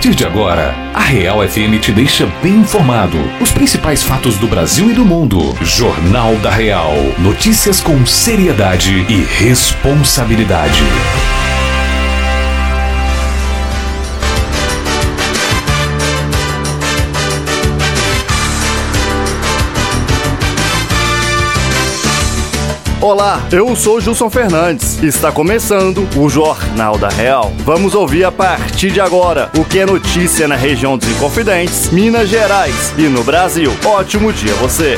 partir de agora, a Real FM te deixa bem informado. Os principais fatos do Brasil e do mundo. Jornal da Real. Notícias com seriedade e responsabilidade. Olá, eu sou Gilson Fernandes está começando o Jornal da Real. Vamos ouvir a partir de agora o que é notícia na região dos Inconfidentes, Minas Gerais e no Brasil. Ótimo dia você!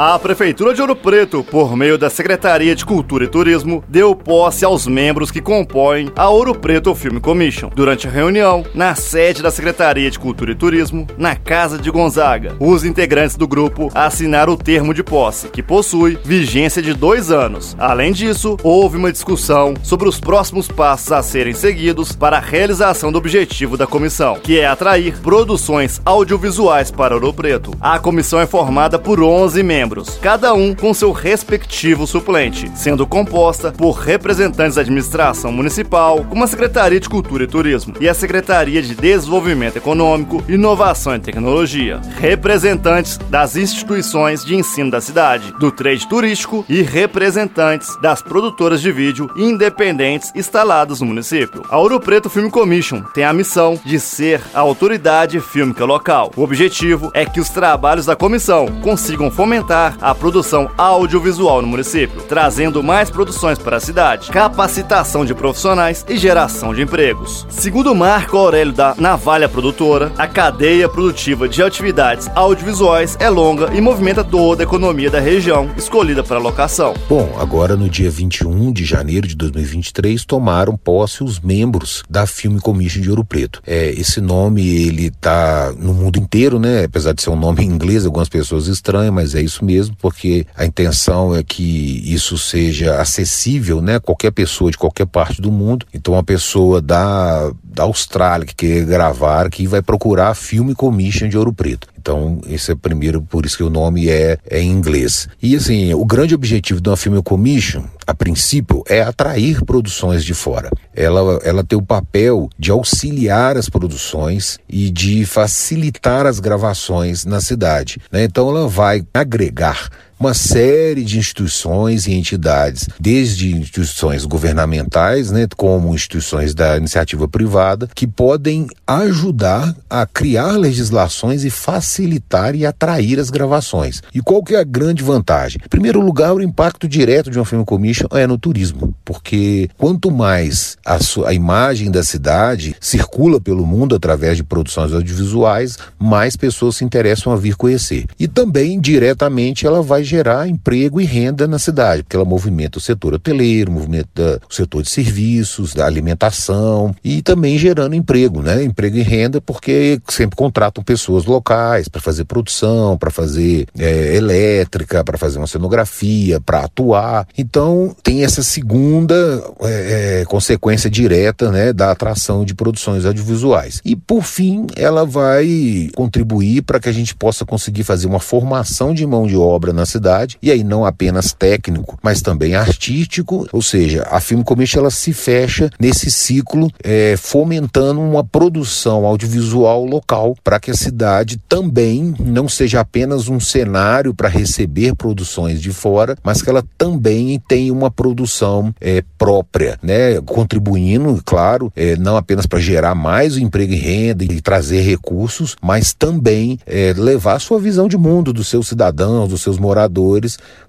A Prefeitura de Ouro Preto, por meio da Secretaria de Cultura e Turismo, deu posse aos membros que compõem a Ouro Preto Film Commission. Durante a reunião, na sede da Secretaria de Cultura e Turismo, na Casa de Gonzaga, os integrantes do grupo assinaram o termo de posse, que possui vigência de dois anos. Além disso, houve uma discussão sobre os próximos passos a serem seguidos para a realização do objetivo da comissão, que é atrair produções audiovisuais para Ouro Preto. A comissão é formada por 11 membros membros, cada um com seu respectivo suplente, sendo composta por representantes da administração municipal, como a Secretaria de Cultura e Turismo e a Secretaria de Desenvolvimento Econômico, Inovação e Tecnologia, representantes das instituições de ensino da cidade, do trade turístico e representantes das produtoras de vídeo independentes instaladas no município. A Ouro Preto Film Commission tem a missão de ser a autoridade fílmica local. O objetivo é que os trabalhos da comissão consigam fomentar a produção audiovisual no município, trazendo mais produções para a cidade, capacitação de profissionais e geração de empregos. Segundo Marco Aurélio da Navalha Produtora, a cadeia produtiva de atividades audiovisuais é longa e movimenta toda a economia da região escolhida para locação. Bom, agora no dia 21 de janeiro de 2023 tomaram posse os membros da Film Commission de Ouro Preto. É, esse nome ele tá no mundo inteiro, né? Apesar de ser um nome em inglês, algumas pessoas estranham, mas é isso mesmo, porque a intenção é que isso seja acessível, né? Qualquer pessoa de qualquer parte do mundo. Então, uma pessoa da, da Austrália que quer gravar aqui vai procurar Filme Commission de Ouro Preto. Então, esse é primeiro, por isso que o nome é, é em inglês. E assim, o grande objetivo de uma Film Commission, a princípio, é atrair produções de fora. Ela, ela tem o papel de auxiliar as produções e de facilitar as gravações na cidade. Né? Então, ela vai agregar uma série de instituições e entidades, desde instituições governamentais, né, como instituições da iniciativa privada, que podem ajudar a criar legislações e facilitar e atrair as gravações. E qual que é a grande vantagem? Em primeiro lugar, o impacto direto de uma film commission é no turismo, porque quanto mais a, sua, a imagem da cidade circula pelo mundo através de produções audiovisuais, mais pessoas se interessam a vir conhecer. E também diretamente ela vai gerar emprego e renda na cidade, porque ela movimenta o setor hoteleiro, movimenta o setor de serviços, da alimentação e também gerando emprego, né? Emprego e renda, porque sempre contratam pessoas locais para fazer produção, para fazer é, elétrica, para fazer uma cenografia, para atuar. Então tem essa segunda é, é, consequência direta, né, da atração de produções audiovisuais. E por fim, ela vai contribuir para que a gente possa conseguir fazer uma formação de mão de obra na cidade cidade, e aí não apenas técnico, mas também artístico, ou seja, a Film Commission ela se fecha nesse ciclo é, fomentando uma produção audiovisual local para que a cidade também não seja apenas um cenário para receber produções de fora, mas que ela também tenha uma produção é, própria, né? contribuindo, claro, é, não apenas para gerar mais emprego e renda e trazer recursos, mas também é, levar a sua visão de mundo dos seus cidadãos, dos seus moradores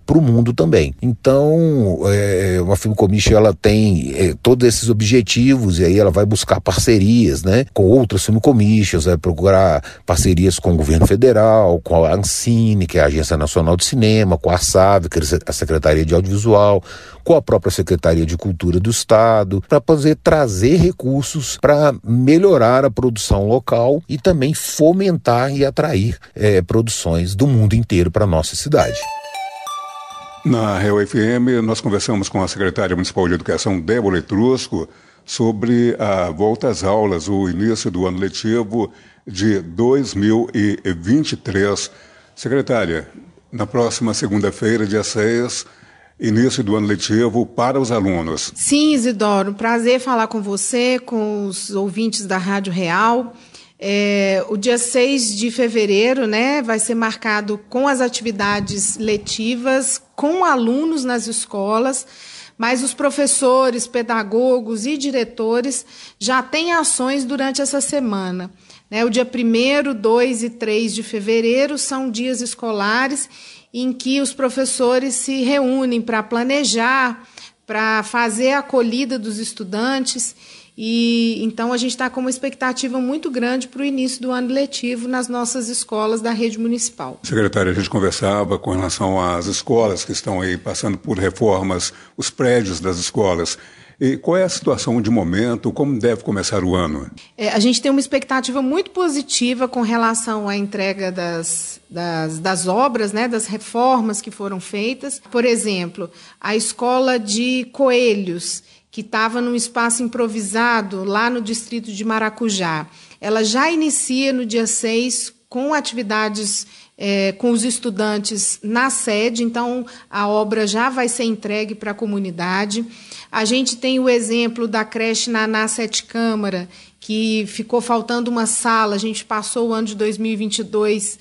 para o mundo também. Então, é, uma Film Commission ela tem é, todos esses objetivos e aí ela vai buscar parcerias, né, com outras Film Commissions, vai procurar parcerias com o governo federal, com a Ancine, que é a Agência Nacional de Cinema, com a SAV, que é a Secretaria de Audiovisual, com a própria Secretaria de Cultura do Estado, para poder trazer recursos para melhorar a produção local e também fomentar e atrair é, produções do mundo inteiro para nossa cidade. Na Real FM, nós conversamos com a secretária municipal de Educação, Débora Etrusco, sobre a volta às aulas, o início do ano letivo de 2023. Secretária, na próxima segunda-feira, dia 6, início do ano letivo para os alunos. Sim, Isidoro, prazer falar com você, com os ouvintes da Rádio Real. É, o dia 6 de fevereiro né, vai ser marcado com as atividades letivas, com alunos nas escolas, mas os professores, pedagogos e diretores já têm ações durante essa semana. Né, o dia 1, 2 e 3 de fevereiro são dias escolares em que os professores se reúnem para planejar, para fazer a acolhida dos estudantes e então a gente está com uma expectativa muito grande para o início do ano letivo nas nossas escolas da rede municipal. Secretária, a gente conversava com relação às escolas que estão aí passando por reformas, os prédios das escolas. E qual é a situação de momento? Como deve começar o ano? É, a gente tem uma expectativa muito positiva com relação à entrega das, das, das obras, né, das reformas que foram feitas. Por exemplo, a escola de Coelhos que estava num espaço improvisado lá no distrito de Maracujá. Ela já inicia no dia 6 com atividades é, com os estudantes na sede, então a obra já vai ser entregue para a comunidade. A gente tem o exemplo da creche Naná Sete Câmara, que ficou faltando uma sala, a gente passou o ano de 2022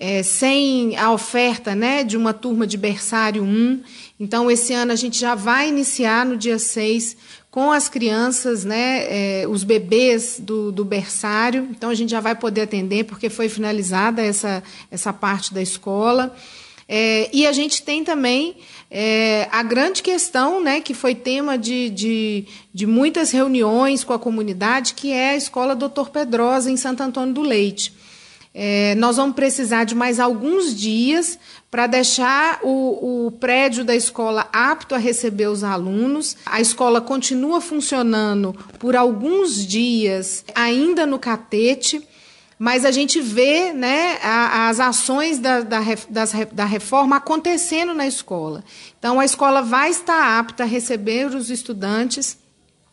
é, sem a oferta né, de uma turma de berçário 1. Então, esse ano a gente já vai iniciar no dia 6 com as crianças, né, é, os bebês do, do berçário. Então, a gente já vai poder atender, porque foi finalizada essa, essa parte da escola. É, e a gente tem também é, a grande questão, né, que foi tema de, de, de, muitas reuniões com a comunidade, que é a Escola Doutor Pedrosa, em Santo Antônio do Leite. É, nós vamos precisar de mais alguns dias para deixar o, o, prédio da escola apto a receber os alunos. A escola continua funcionando por alguns dias ainda no catete, mas a gente vê né, a, as ações da, da, das, da reforma acontecendo na escola. Então, a escola vai estar apta a receber os estudantes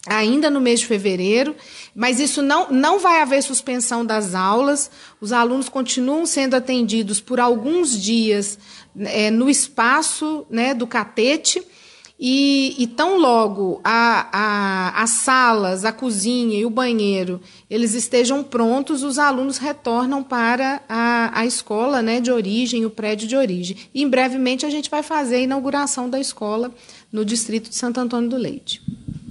ainda no mês de fevereiro, mas isso não, não vai haver suspensão das aulas, os alunos continuam sendo atendidos por alguns dias é, no espaço né, do catete, e, e tão logo a, a, as salas, a cozinha e o banheiro eles estejam prontos, os alunos retornam para a, a escola né, de origem, o prédio de origem. E em brevemente a gente vai fazer a inauguração da escola no distrito de Santo Antônio do Leite.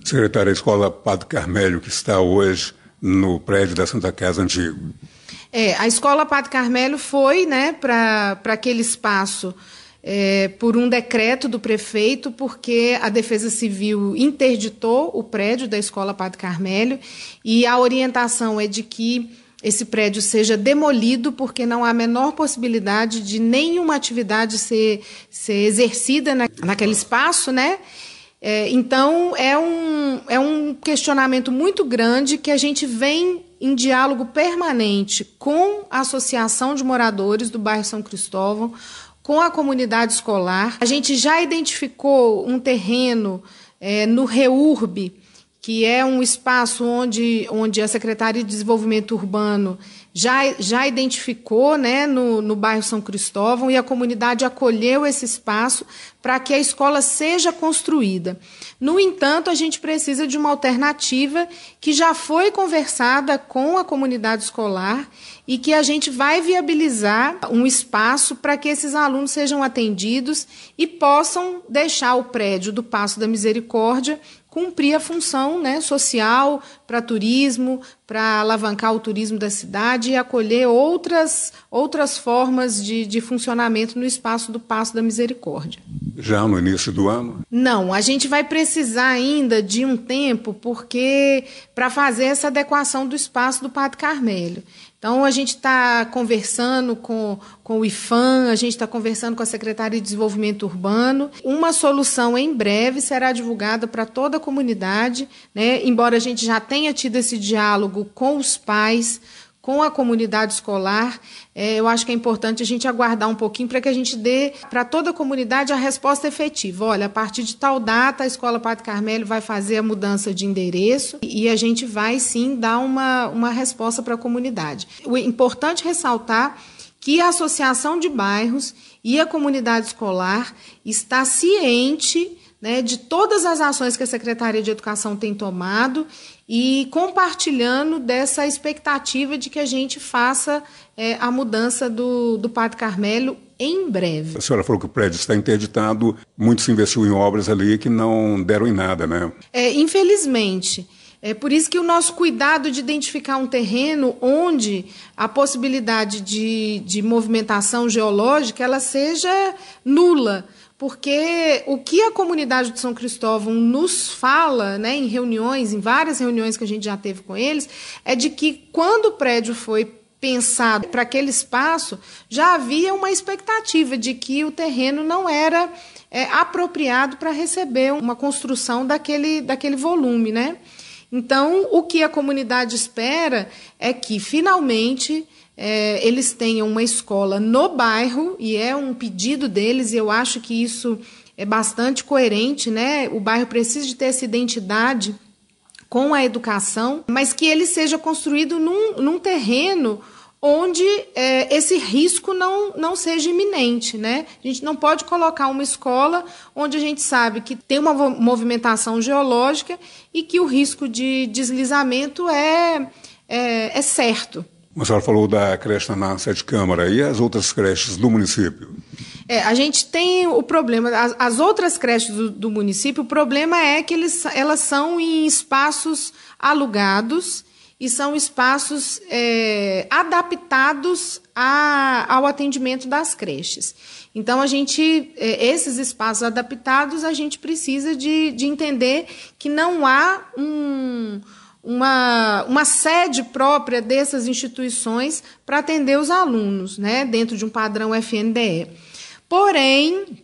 Secretária, a escola Padre Carmélio, que está hoje no prédio da Santa Casa Antigo. É, a escola Padre Carmélio foi né, para aquele espaço é, por um decreto do prefeito, porque a Defesa Civil interditou o prédio da escola Padre Carmélio e a orientação é de que esse prédio seja demolido, porque não há a menor possibilidade de nenhuma atividade ser, ser exercida na, naquele espaço, né? É, então, é um, é um questionamento muito grande que a gente vem em diálogo permanente com a Associação de Moradores do bairro São Cristóvão, com a comunidade escolar. A gente já identificou um terreno é, no REURB, que é um espaço onde, onde a Secretaria de Desenvolvimento Urbano já, já identificou né, no, no bairro São Cristóvão e a comunidade acolheu esse espaço para que a escola seja construída. No entanto, a gente precisa de uma alternativa que já foi conversada com a comunidade escolar e que a gente vai viabilizar um espaço para que esses alunos sejam atendidos e possam deixar o prédio do Passo da Misericórdia cumprir a função né, social para turismo, para alavancar o turismo da cidade e acolher outras, outras formas de, de funcionamento no espaço do Passo da Misericórdia. Já no início do ano? Não, a gente vai precisar ainda de um tempo porque para fazer essa adequação do espaço do Padre Carmélio. Então, a gente está conversando com, com o IFAM, a gente está conversando com a Secretaria de Desenvolvimento Urbano. Uma solução em breve será divulgada para toda a comunidade, né? embora a gente já tenha tido esse diálogo com os pais, com a comunidade escolar. É, eu acho que é importante a gente aguardar um pouquinho para que a gente dê para toda a comunidade a resposta efetiva. Olha, a partir de tal data, a Escola Padre Carmelo vai fazer a mudança de endereço e a gente vai sim dar uma, uma resposta para a comunidade. O importante ressaltar que a Associação de Bairros e a comunidade escolar está ciente né, de todas as ações que a Secretaria de Educação tem tomado e compartilhando dessa expectativa de que a gente faça é, a mudança do, do Padre Carmelo em breve. A senhora falou que o prédio está interditado, muito se investiu em obras ali que não deram em nada, né? É, infelizmente. É por isso que o nosso cuidado de identificar um terreno onde a possibilidade de, de movimentação geológica ela seja nula porque o que a comunidade de São Cristóvão nos fala, né, em reuniões, em várias reuniões que a gente já teve com eles, é de que quando o prédio foi pensado para aquele espaço, já havia uma expectativa de que o terreno não era é, apropriado para receber uma construção daquele, daquele volume, né? Então, o que a comunidade espera é que finalmente é, eles tenham uma escola no bairro, e é um pedido deles, e eu acho que isso é bastante coerente, né? O bairro precisa de ter essa identidade com a educação, mas que ele seja construído num, num terreno onde é, esse risco não, não seja iminente. Né? A gente não pode colocar uma escola onde a gente sabe que tem uma movimentação geológica e que o risco de deslizamento é, é, é certo. A senhora falou da creche na Sete Câmara e as outras creches do município? É, a gente tem o problema, as, as outras creches do, do, município, o problema é que eles, elas são em espaços alugados e são espaços é, adaptados a, ao atendimento das creches. Então, a gente, é, esses espaços adaptados, a gente precisa de, de entender que não há um uma, uma sede própria dessas instituições para atender os alunos, né, dentro de um padrão FNDE. Porém,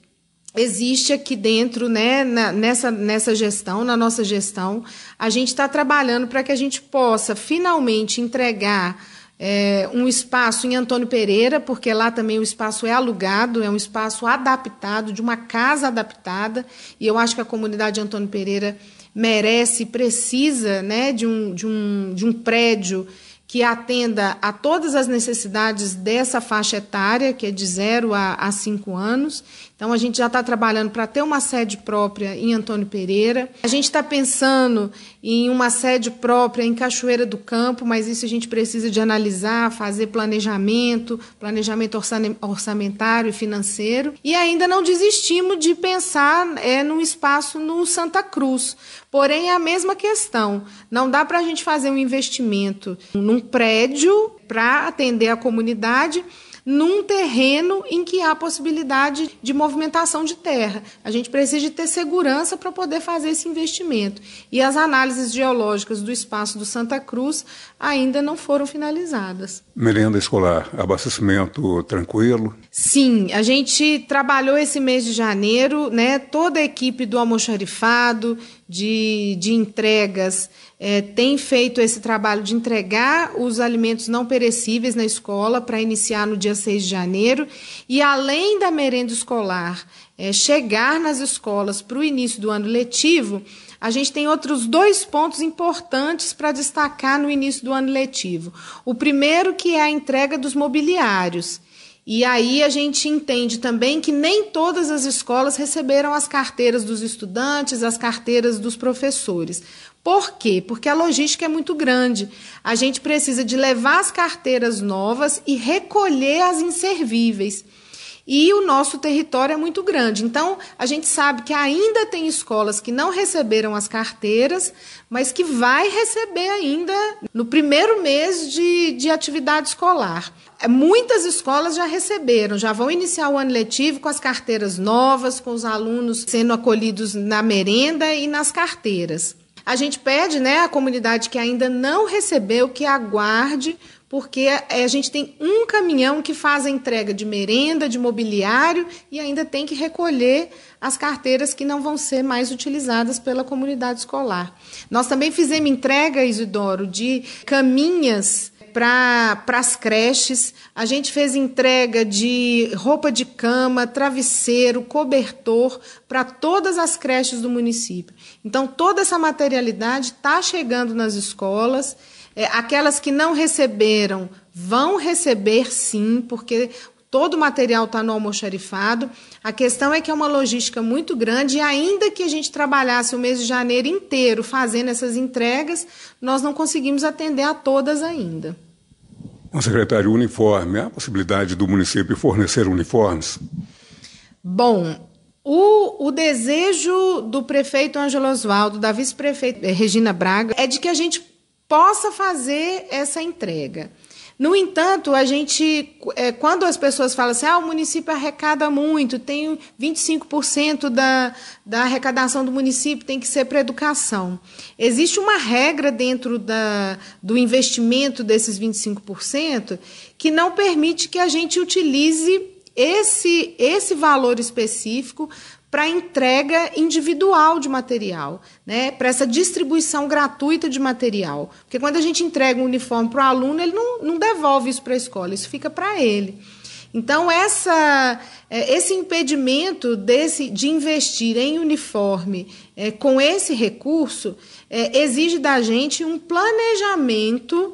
existe aqui dentro, né, na, nessa, nessa gestão, na nossa gestão, a gente está trabalhando para que a gente possa finalmente entregar é, um espaço em Antônio Pereira, porque lá também o espaço é alugado, é um espaço adaptado, de uma casa adaptada, e eu acho que a comunidade Antônio Pereira merece, precisa né, de, um, de, um, de um prédio que atenda a todas as necessidades dessa faixa etária, que é de 0 a 5 anos. Então, a gente já está trabalhando para ter uma sede própria em Antônio Pereira. A gente está pensando em uma sede própria em Cachoeira do Campo, mas isso a gente precisa de analisar, fazer planejamento, planejamento orçamentário e financeiro. E ainda não desistimos de pensar é, num espaço no Santa Cruz. Porém, é a mesma questão. Não dá para a gente fazer um investimento num prédio para atender a comunidade num terreno em que há possibilidade de movimentação de terra. A gente precisa de ter segurança para poder fazer esse investimento. E as análises geológicas do espaço do Santa Cruz ainda não foram finalizadas. Merenda escolar, abastecimento tranquilo? Sim, a gente trabalhou esse mês de janeiro, né, toda a equipe do almoxarifado, de, de entregas, é, tem feito esse trabalho de entregar os alimentos não perecíveis na escola para iniciar no dia 6 de janeiro. E além da merenda escolar é, chegar nas escolas para o início do ano letivo, a gente tem outros dois pontos importantes para destacar no início do ano letivo. O primeiro que é a entrega dos mobiliários. E aí a gente entende também que nem todas as escolas receberam as carteiras dos estudantes, as carteiras dos professores. Por quê? Porque a logística é muito grande. A gente precisa de levar as carteiras novas e recolher as inservíveis. E o nosso território é muito grande. Então, a gente sabe que ainda tem escolas que não receberam as carteiras, mas que vai receber ainda no primeiro mês de, de atividade escolar. É, muitas escolas já receberam, já vão iniciar o ano letivo com as carteiras novas, com os alunos sendo acolhidos na merenda e nas carteiras. A gente pede né, à comunidade que ainda não recebeu que aguarde, porque a gente tem um caminhão que faz a entrega de merenda, de mobiliário e ainda tem que recolher as carteiras que não vão ser mais utilizadas pela comunidade escolar. Nós também fizemos entrega, Isidoro, de caminhas para as creches. A gente fez entrega de roupa de cama, travesseiro, cobertor para todas as creches do município. Então, toda essa materialidade está chegando nas escolas. É, aquelas que não receberam vão receber sim, porque todo o material está no almoxarifado. A questão é que é uma logística muito grande e ainda que a gente trabalhasse o mês de janeiro inteiro fazendo essas entregas, nós não conseguimos atender a todas ainda. Secretário, uniforme, há a possibilidade do município fornecer uniformes? Bom, o, o, desejo do prefeito Ângelo Osvaldo, da vice-prefeita Regina Braga, é de que a gente possa fazer essa entrega. No entanto, a gente, é, quando as pessoas falam assim, ah, o município arrecada muito, tem 25% da, da arrecadação do município tem que ser para educação. Existe uma regra dentro da, do investimento desses 25% que não permite que a gente utilize esse, esse valor específico para entrega individual de material, né? para essa distribuição gratuita de material. Porque quando a gente entrega um uniforme para o aluno, ele não, não devolve isso para a escola, isso fica para ele. Então, essa, é, esse impedimento desse, de investir em uniforme é, com esse recurso é, exige da gente um planejamento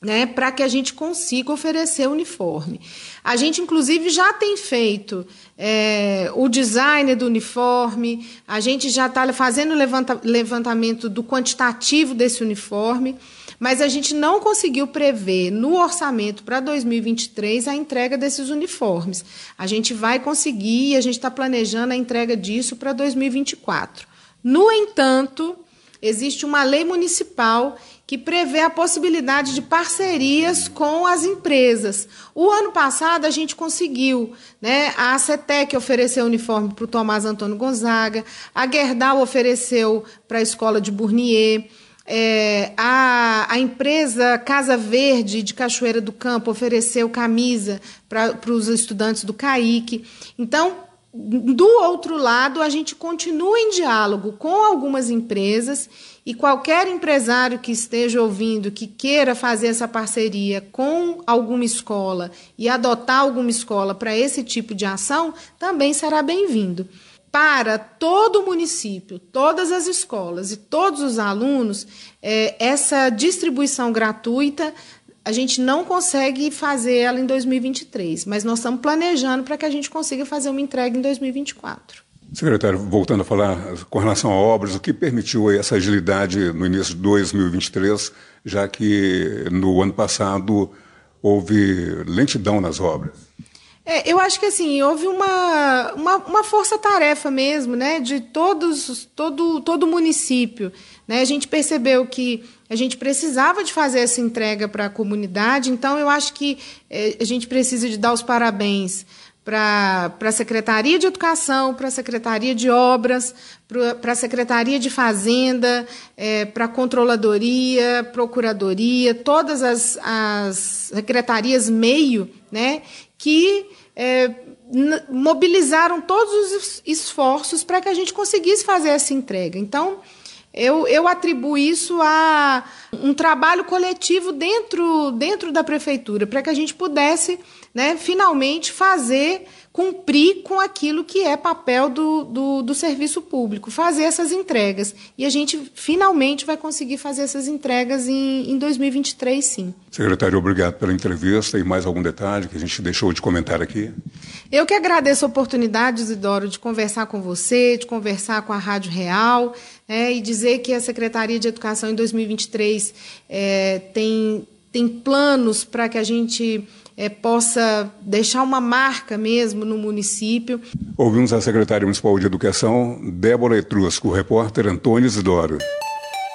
né, para que a gente consiga oferecer uniforme. A gente, inclusive, já tem feito é, o design do uniforme, a gente já está fazendo o levanta, levantamento do quantitativo desse uniforme, mas a gente não conseguiu prever no orçamento para 2023 a entrega desses uniformes. A gente vai conseguir e a gente está planejando a entrega disso para 2024. No entanto, existe uma lei municipal que prevê a possibilidade de parcerias com as empresas. O ano passado a gente conseguiu, né? A CETEC ofereceu uniforme para o Tomás Antônio Gonzaga, a Gerdau ofereceu para a escola de Bournier. É, a, a empresa Casa Verde de Cachoeira do Campo ofereceu camisa para os estudantes do CAIC. Então, do outro lado, a gente continua em diálogo com algumas empresas e qualquer empresário que esteja ouvindo, que queira fazer essa parceria com alguma escola e adotar alguma escola para esse tipo de ação, também será bem-vindo. Para todo o município, todas as escolas e todos os alunos, é, essa distribuição gratuita a gente não consegue fazer ela em 2023, mas nós estamos planejando para que a gente consiga fazer uma entrega em 2024. Secretário, voltando a falar com relação a obras, o que permitiu essa agilidade no início de 2023, já que no ano passado houve lentidão nas obras? É, eu acho que assim houve uma, uma, uma força-tarefa mesmo, né, de todos todo todo o município. Né? A gente percebeu que a gente precisava de fazer essa entrega para a comunidade, então eu acho que é, a gente precisa de dar os parabéns para a Secretaria de Educação, para a Secretaria de Obras, para a Secretaria de Fazenda, é, para a Controladoria, Procuradoria, todas as, as secretarias meio, né, que é, mobilizaram todos os esforços para que a gente conseguisse fazer essa entrega. Então, eu, eu atribuo isso a um trabalho coletivo dentro, dentro da prefeitura, para que a gente pudesse né, finalmente fazer, cumprir com aquilo que é papel do, do, do, serviço público, fazer essas entregas. E a gente finalmente vai conseguir fazer essas entregas em, em 2023, sim. Secretário, obrigado pela entrevista e mais algum detalhe que a gente deixou de comentar aqui. Eu que agradeço a oportunidade, Isidoro, de conversar com você, de conversar com a Rádio Real é, e dizer que a Secretaria de Educação em 2023 é, tem, tem planos para que a gente é, possa deixar uma marca mesmo no município. Ouvimos a secretária municipal de Educação, Débora Etrusco, o repórter Antônio Isidoro.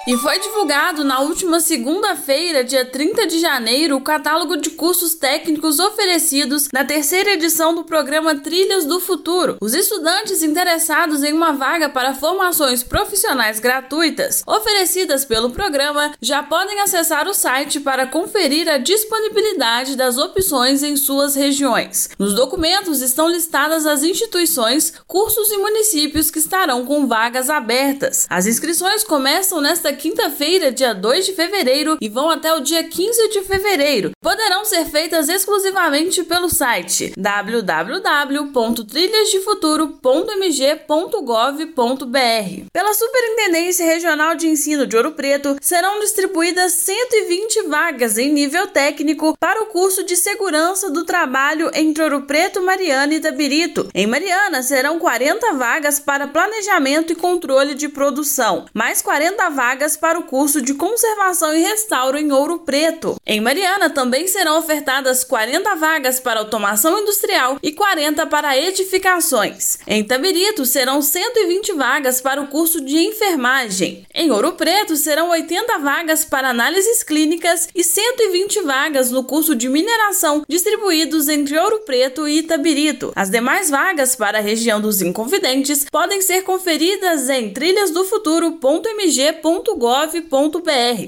E foi divulgado na última segunda-feira, dia 30 de janeiro, o catálogo de cursos técnicos oferecidos na terceira edição do programa Trilhas do Futuro. Os estudantes interessados em uma vaga para formações profissionais gratuitas oferecidas pelo programa já podem acessar o site para conferir a disponibilidade das opções em suas regiões. Nos documentos estão listadas as instituições, cursos e municípios que estarão com vagas abertas. As inscrições começam nesta quinta-feira, dia 2 de fevereiro, e vão até o dia 15 de fevereiro. Poderão ser feitas exclusivamente pelo site www.trilhasdefuturo.mg.gov.br. Pela Superintendência Regional de Ensino de Ouro Preto, serão distribuídas 120 vagas em nível técnico para o curso de Segurança do Trabalho entre Ouro Preto, Mariana e Tabirito. Em Mariana, serão 40 vagas para planejamento e controle de produção, mais 40 vagas para o curso de conservação e restauro em Ouro Preto. Em Mariana também serão ofertadas 40 vagas para automação industrial e 40 para edificações. Em Tabirito serão 120 vagas para o curso de enfermagem. Em Ouro Preto serão 80 vagas para análises clínicas e 120 vagas no curso de mineração distribuídos entre Ouro Preto e Itabirito. As demais vagas para a região dos Inconfidentes podem ser conferidas em trilhasdofuturo.mg.gov.br.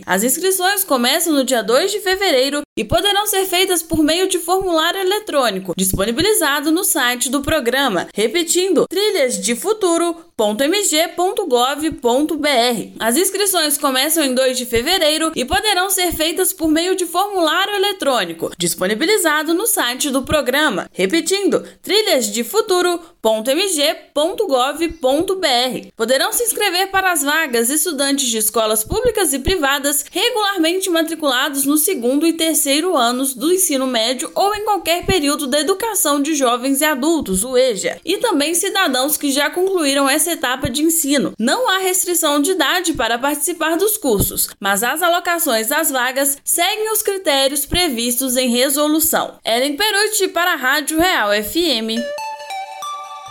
As inscrições começam no dia 2 de fevereiro e poderão ser feitas por meio de formulário eletrônico disponibilizado no site do programa. Repetindo, trilhasdefuturo.mg.gov.br. As inscrições começam em 2 de fevereiro e poderão ser feitas por meio de formulário eletrônico disponibilizado no site do programa. Repetindo, trilhasdefuturo.mg.gov.br. Poderão se inscrever para as vagas estudantes de escolas públicas e privadas regularmente matriculados no segundo e terceiro anos do ensino médio ou em qualquer período da educação de jovens e adultos, o EJA, e também cidadãos que já concluíram essa etapa de ensino. Não há restrição de idade para participar dos cursos, mas as alocações das vagas seguem os critérios previstos em resolução. Ellen Perucci para a Rádio Real FM.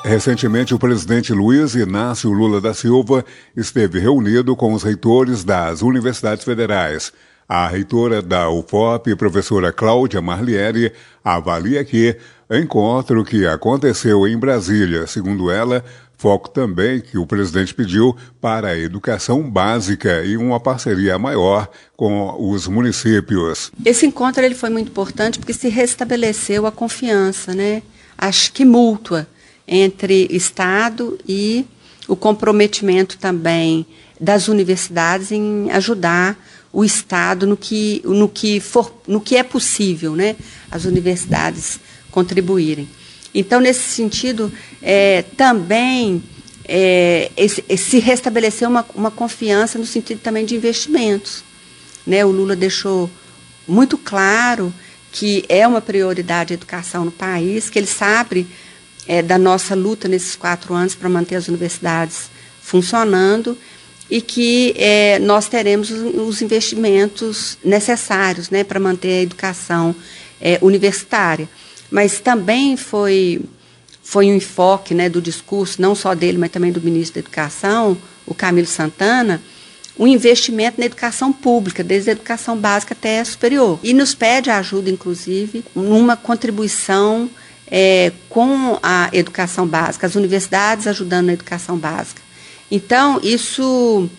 Recentemente, o presidente Luiz Inácio Lula da Silva esteve reunido com os reitores das universidades federais. A reitora da UFOP, professora Cláudia Marlieri, avalia que encontro que aconteceu em Brasília, segundo ela, foco também que o presidente pediu para a educação básica e uma parceria maior com os municípios. Esse encontro ele foi muito importante porque se restabeleceu a confiança, né? Acho que mútua entre Estado e o comprometimento também das universidades em ajudar o Estado no que, no que, for, no que é possível, né? as universidades contribuírem. Então, nesse sentido, é, também é, esse, se restabeleceu uma, uma confiança no sentido também de investimentos. Né? O Lula deixou muito claro que é uma prioridade a educação no país, que ele sabe é, da nossa luta nesses quatro anos para manter as universidades funcionando e que é, nós teremos os investimentos necessários né, para manter a educação é, universitária. Mas também foi, foi um enfoque né, do discurso, não só dele, mas também do ministro da Educação, o Camilo Santana, o investimento na educação pública, desde a educação básica até a superior. E nos pede ajuda, inclusive, numa contribuição é, com a educação básica, as universidades ajudando na educação básica. Então, isso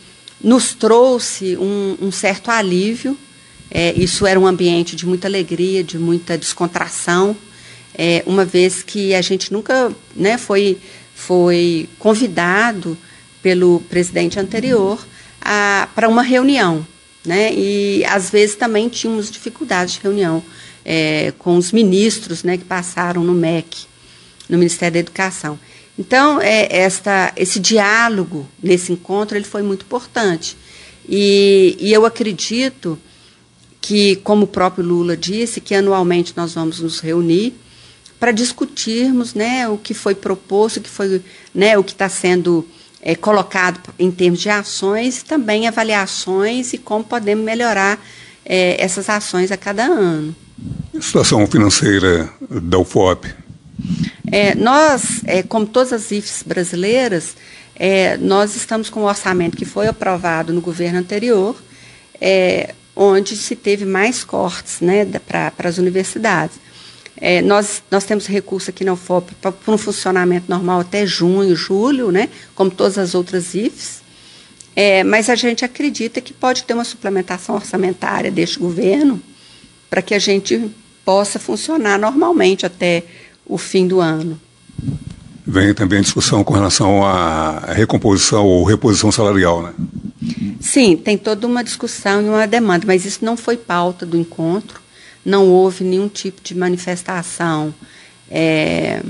nos trouxe um, um certo alívio. É, isso era um ambiente de muita alegria, de muita descontração, é, uma vez que a gente nunca né, foi, foi convidado pelo presidente anterior para uma reunião. Né, e às vezes também tínhamos dificuldades de reunião é, com os ministros né, que passaram no MEC, no Ministério da Educação. Então, é, esta, esse diálogo nesse encontro ele foi muito importante. E, e eu acredito que, como o próprio Lula disse, que anualmente nós vamos nos reunir para discutirmos né, o que foi proposto, o que, foi, né, o que está sendo é, colocado em termos de ações, e também avaliações e como podemos melhorar é, essas ações a cada ano. A situação financeira da UFOP é, nós, é, como todas as IFs brasileiras, é, nós estamos com um orçamento que foi aprovado no governo anterior, é, onde se teve mais cortes né, para as universidades. É, nós, nós temos recurso aqui na UFOP para um funcionamento normal até junho, julho, né, como todas as outras IFs, é, mas a gente acredita que pode ter uma suplementação orçamentária deste governo para que a gente possa funcionar normalmente até o fim do ano. Vem também a discussão com relação à recomposição ou reposição salarial, né? Sim, tem toda uma discussão e uma demanda, mas isso não foi pauta do encontro, não houve nenhum tipo de manifestação é,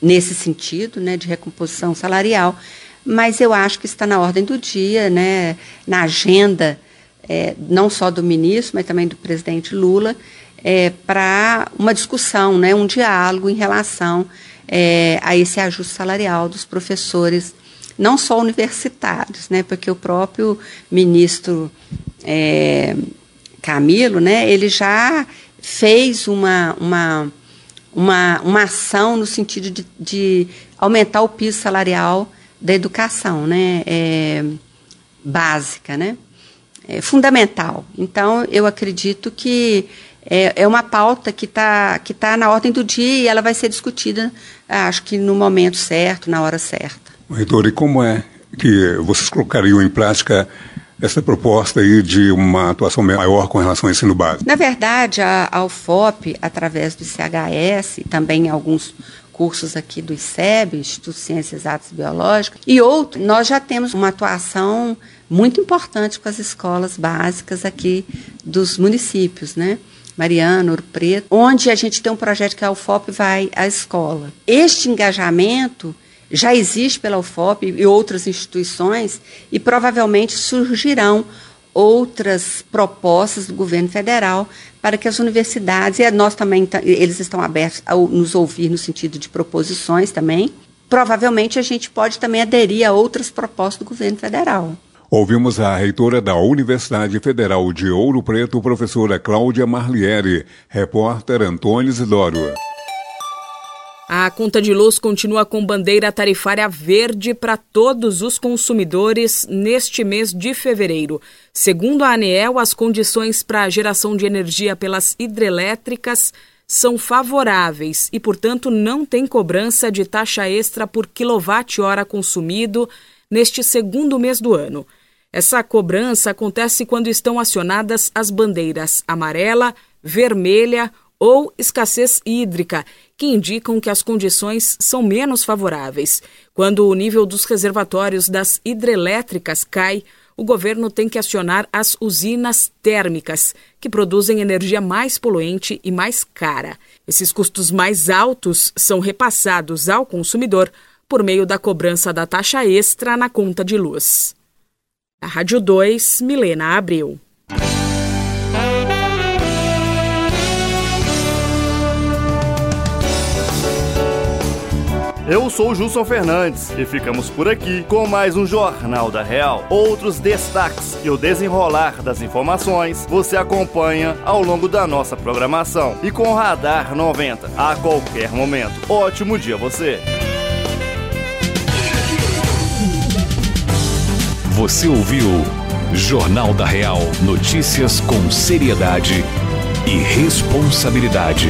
nesse sentido, né, de recomposição salarial, mas eu acho que está na ordem do dia, né, na agenda, é, não só do ministro, mas também do presidente Lula, é, para uma discussão, né, um diálogo em relação é, a esse ajuste salarial dos professores não só universitários, né, porque o próprio ministro é, Camilo, né, ele já fez uma, uma, uma, uma ação no sentido de, de aumentar o piso salarial da educação, né, é, básica, né, é fundamental. Então, eu acredito que é, é uma pauta que está que tá na ordem do dia e ela vai ser discutida, acho que no momento certo, na hora certa. Reitor, e como é que vocês colocariam em prática essa proposta aí de uma atuação maior com relação ao ensino básico? Na verdade, a, a UFOP, através do CHS, também alguns cursos aqui do ICEB, Instituto de Ciências e Biológicas, e outros, nós já temos uma atuação muito importante com as escolas básicas aqui dos municípios, né? Mariana, Ouro Preto, onde a gente tem um projeto que a UFOP vai à escola. Este engajamento já existe pela UFOP e outras instituições e provavelmente surgirão outras propostas do governo federal para que as universidades, e nós também, eles estão abertos a nos ouvir no sentido de proposições também, provavelmente a gente pode também aderir a outras propostas do governo federal. Ouvimos a reitora da Universidade Federal de Ouro Preto, professora Cláudia Marliere, repórter Antônio Isidoro. A conta de luz continua com bandeira tarifária verde para todos os consumidores neste mês de fevereiro. Segundo a ANEEL, as condições para a geração de energia pelas hidrelétricas são favoráveis e, portanto, não tem cobrança de taxa extra por quilowatt-hora consumido neste segundo mês do ano. Essa cobrança acontece quando estão acionadas as bandeiras amarela, vermelha ou escassez hídrica, que indicam que as condições são menos favoráveis. Quando o nível dos reservatórios das hidrelétricas cai, o governo tem que acionar as usinas térmicas, que produzem energia mais poluente e mais cara. Esses custos mais altos são repassados ao consumidor por meio da cobrança da taxa extra na conta de luz. A Rádio 2, Milena Abreu. Eu sou Gilson Fernandes e ficamos por aqui com mais um Jornal da Real. Outros destaques e o desenrolar das informações você acompanha ao longo da nossa programação e com o Radar 90 a qualquer momento. Ótimo dia você! Você ouviu Jornal da Real Notícias com seriedade e responsabilidade.